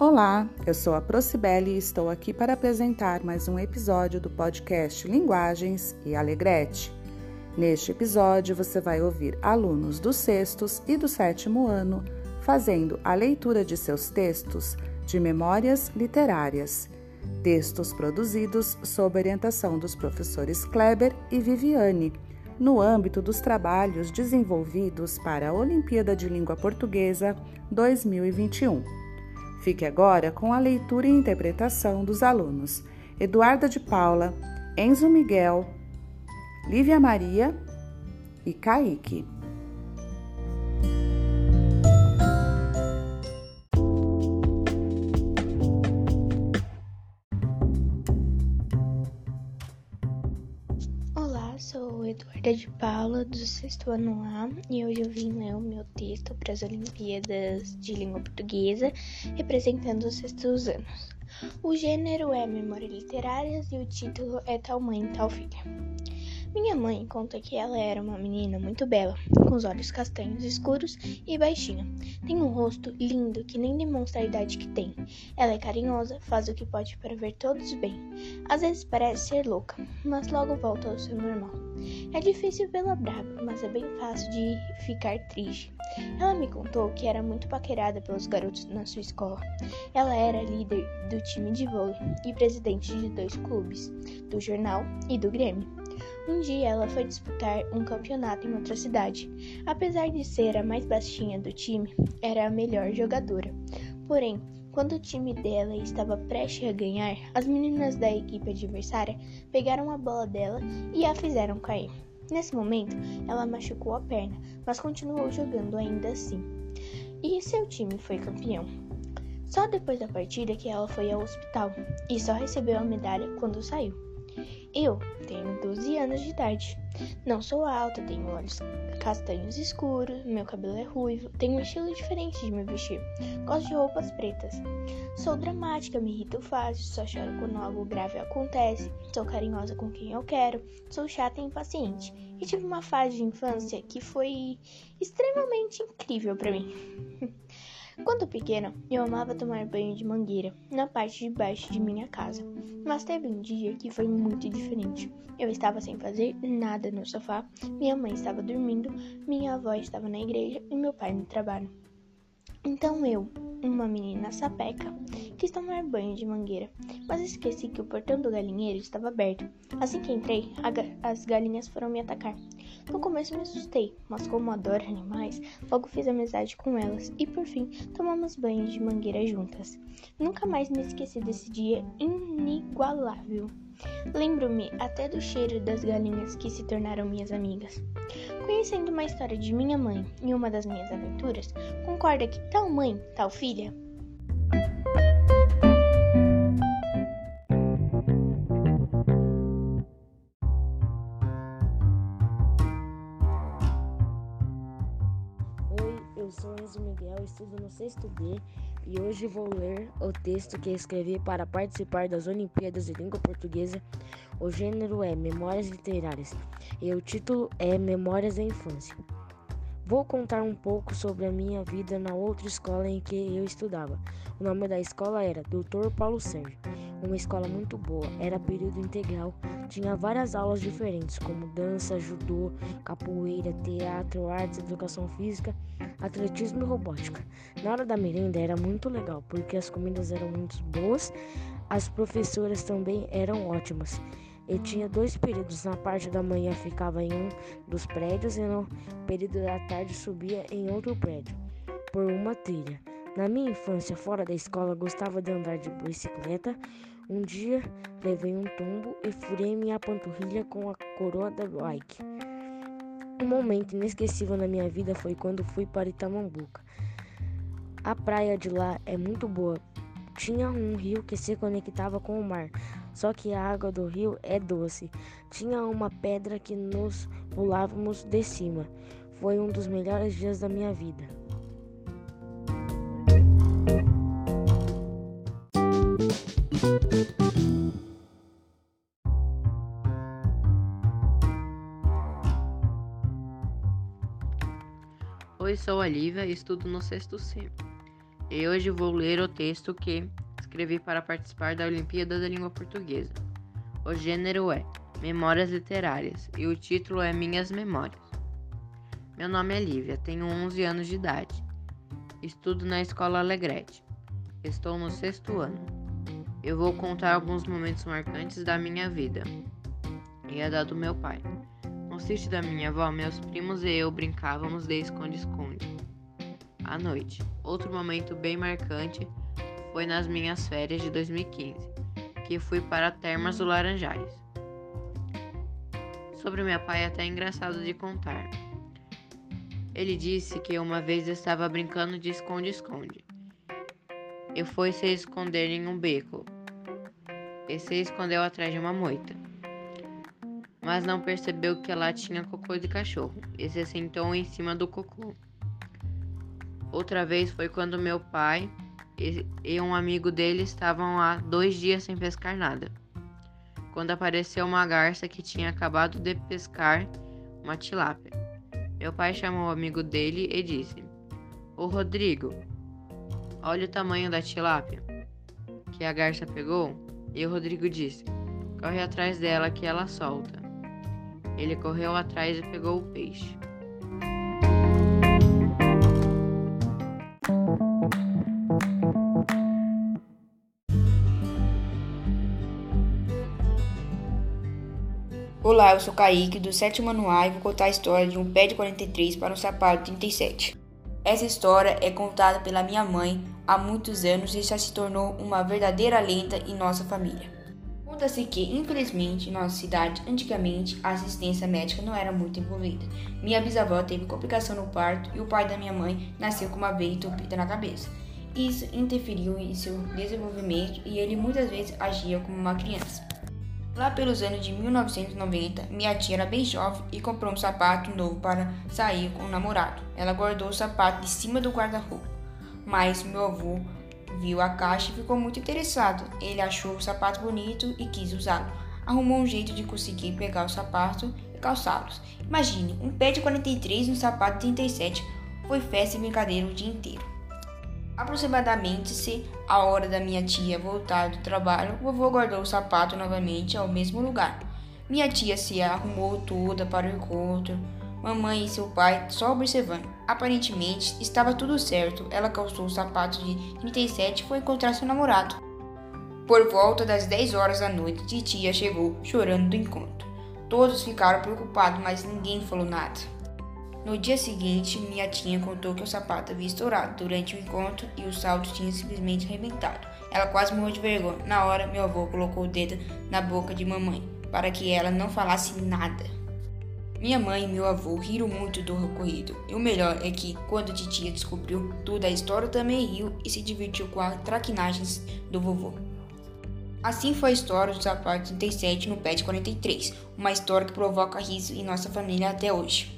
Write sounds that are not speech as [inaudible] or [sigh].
Olá, eu sou a Procibele e estou aqui para apresentar mais um episódio do podcast Linguagens e Alegrete. Neste episódio, você vai ouvir alunos do sextos e do sétimo ano fazendo a leitura de seus textos de memórias literárias, textos produzidos sob orientação dos professores Kleber e Viviane, no âmbito dos trabalhos desenvolvidos para a Olimpíada de Língua Portuguesa 2021. Fique agora com a leitura e interpretação dos alunos Eduarda de Paula, Enzo Miguel, Lívia Maria e Kaique. Eduarda de Paula, do sexto ano A, e hoje eu vim ler o meu texto para as Olimpíadas de Língua Portuguesa, representando os sextos anos. O gênero é Memória Literárias e o título é Tal Mãe, Tal Filha. Minha mãe conta que ela era uma menina muito bela, com os olhos castanhos escuros e baixinha. Tem um rosto lindo que nem demonstra a idade que tem. Ela é carinhosa, faz o que pode para ver todos bem. Às vezes parece ser louca, mas logo volta ao seu normal. É difícil vê-la brava, mas é bem fácil de ficar triste. Ela me contou que era muito paquerada pelos garotos na sua escola. Ela era líder do time de vôlei e presidente de dois clubes, do jornal e do Grêmio. Um dia ela foi disputar um campeonato em outra cidade. Apesar de ser a mais baixinha do time, era a melhor jogadora. Porém, quando o time dela estava prestes a ganhar, as meninas da equipe adversária pegaram a bola dela e a fizeram cair. Nesse momento, ela machucou a perna, mas continuou jogando ainda assim. E seu time foi campeão. Só depois da partida que ela foi ao hospital e só recebeu a medalha quando saiu. Eu tenho 12 anos de idade. Não sou alta, tenho olhos castanhos escuros, meu cabelo é ruivo, tenho um estilo diferente de me vestir. Gosto de roupas pretas. Sou dramática, me irrito fácil, só choro quando algo grave acontece. Sou carinhosa com quem eu quero, sou chata e impaciente. E tive uma fase de infância que foi extremamente incrível para mim. [laughs] Quando pequena, eu amava tomar banho de mangueira na parte de baixo de minha casa. Mas teve um dia que foi muito diferente. Eu estava sem fazer nada no sofá, minha mãe estava dormindo, minha avó estava na igreja e meu pai no trabalho. Então eu, uma menina sapeca, quis tomar banho de mangueira, mas esqueci que o portão do galinheiro estava aberto. Assim que entrei, ga as galinhas foram me atacar. No começo me assustei, mas como adoro animais, logo fiz amizade com elas e por fim tomamos banho de mangueira juntas. Nunca mais me esqueci desse dia inigualável. Lembro-me até do cheiro das galinhas que se tornaram minhas amigas. Conhecendo uma história de minha mãe e uma das minhas aventuras, concorda que tal mãe, tal filha? Eu sou Enzo Miguel, estudo no sexto B e hoje vou ler o texto que escrevi para participar das Olimpíadas de Língua Portuguesa. O gênero é Memórias Literárias e o título é Memórias da Infância. Vou contar um pouco sobre a minha vida na outra escola em que eu estudava. O nome da escola era Dr. Paulo Sérgio, uma escola muito boa, era período integral, tinha várias aulas diferentes, como dança, judô, capoeira, teatro, artes, educação física, atletismo e robótica. Na hora da merenda era muito legal, porque as comidas eram muito boas, as professoras também eram ótimas. Eu tinha dois períodos. Na parte da manhã ficava em um dos prédios e no período da tarde subia em outro prédio, por uma trilha. Na minha infância, fora da escola, gostava de andar de bicicleta. Um dia levei um tombo e furei minha panturrilha com a coroa da bike. Um momento inesquecível na minha vida foi quando fui para Itamambuca. A praia de lá é muito boa. Tinha um rio que se conectava com o mar, só que a água do rio é doce. Tinha uma pedra que nos pulávamos de cima. Foi um dos melhores dias da minha vida. Oi, sou a Lívia e estudo no sexto C. E hoje vou ler o texto que escrevi para participar da Olimpíada da Língua Portuguesa. O gênero é Memórias Literárias e o título é Minhas Memórias. Meu nome é Lívia, tenho 11 anos de idade. Estudo na Escola Alegrete. Estou no sexto ano. Eu vou contar alguns momentos marcantes da minha vida e a da do meu pai. Sítio da minha avó, meus primos e eu brincávamos de esconde-esconde. À noite. Outro momento bem marcante foi nas minhas férias de 2015, que fui para Termas do Laranjais. Sobre meu pai é até engraçado de contar. Ele disse que uma vez estava brincando de esconde-esconde. E foi se esconder em um beco. E se escondeu atrás de uma moita mas não percebeu que lá tinha cocô de cachorro e se sentou em cima do cocô. Outra vez foi quando meu pai e um amigo dele estavam há dois dias sem pescar nada. Quando apareceu uma garça que tinha acabado de pescar uma tilápia. Meu pai chamou o amigo dele e disse: Ô Rodrigo, olha o tamanho da tilápia que a garça pegou. E o Rodrigo disse: Corre atrás dela que ela solta. Ele correu atrás e pegou o peixe. Olá, eu sou Kaique, do sétimo ano A e vou contar a história de um pé de 43 para um sapato de 37. Essa história é contada pela minha mãe há muitos anos e já se tornou uma verdadeira lenda em nossa família. Conta-se que, infelizmente, em nossa cidade, antigamente, a assistência médica não era muito envolvida. Minha bisavó teve complicação no parto e o pai da minha mãe nasceu com uma veia entupida na cabeça. Isso interferiu em seu desenvolvimento e ele muitas vezes agia como uma criança. Lá pelos anos de 1990, minha tia era bem jovem e comprou um sapato novo para sair com o namorado. Ela guardou o sapato de cima do guarda-roupa, mas meu avô Viu a caixa e ficou muito interessado. Ele achou o sapato bonito e quis usá-lo. Arrumou um jeito de conseguir pegar o sapato e calçá-los. Imagine, um pé de 43 e um sapato de 37. Foi festa e brincadeira o dia inteiro. Aproximadamente se a hora da minha tia voltar do trabalho, vovô guardou o sapato novamente ao mesmo lugar. Minha tia se arrumou toda para o encontro mamãe e seu pai só observando. Aparentemente, estava tudo certo. Ela calçou o sapato de 37 e foi encontrar seu namorado. Por volta das 10 horas da noite, titia chegou chorando do encontro. Todos ficaram preocupados, mas ninguém falou nada. No dia seguinte, minha tia contou que o sapato havia estourado durante o encontro e o salto tinha simplesmente arrebentado. Ela quase morreu de vergonha. Na hora, meu avô colocou o dedo na boca de mamãe para que ela não falasse nada. Minha mãe e meu avô riram muito do ocorrido. E o melhor é que, quando a titia descobriu tudo a história, também riu e se divertiu com as traquinagens do vovô. Assim foi a história do sapato 37 no de 43, uma história que provoca riso em nossa família até hoje.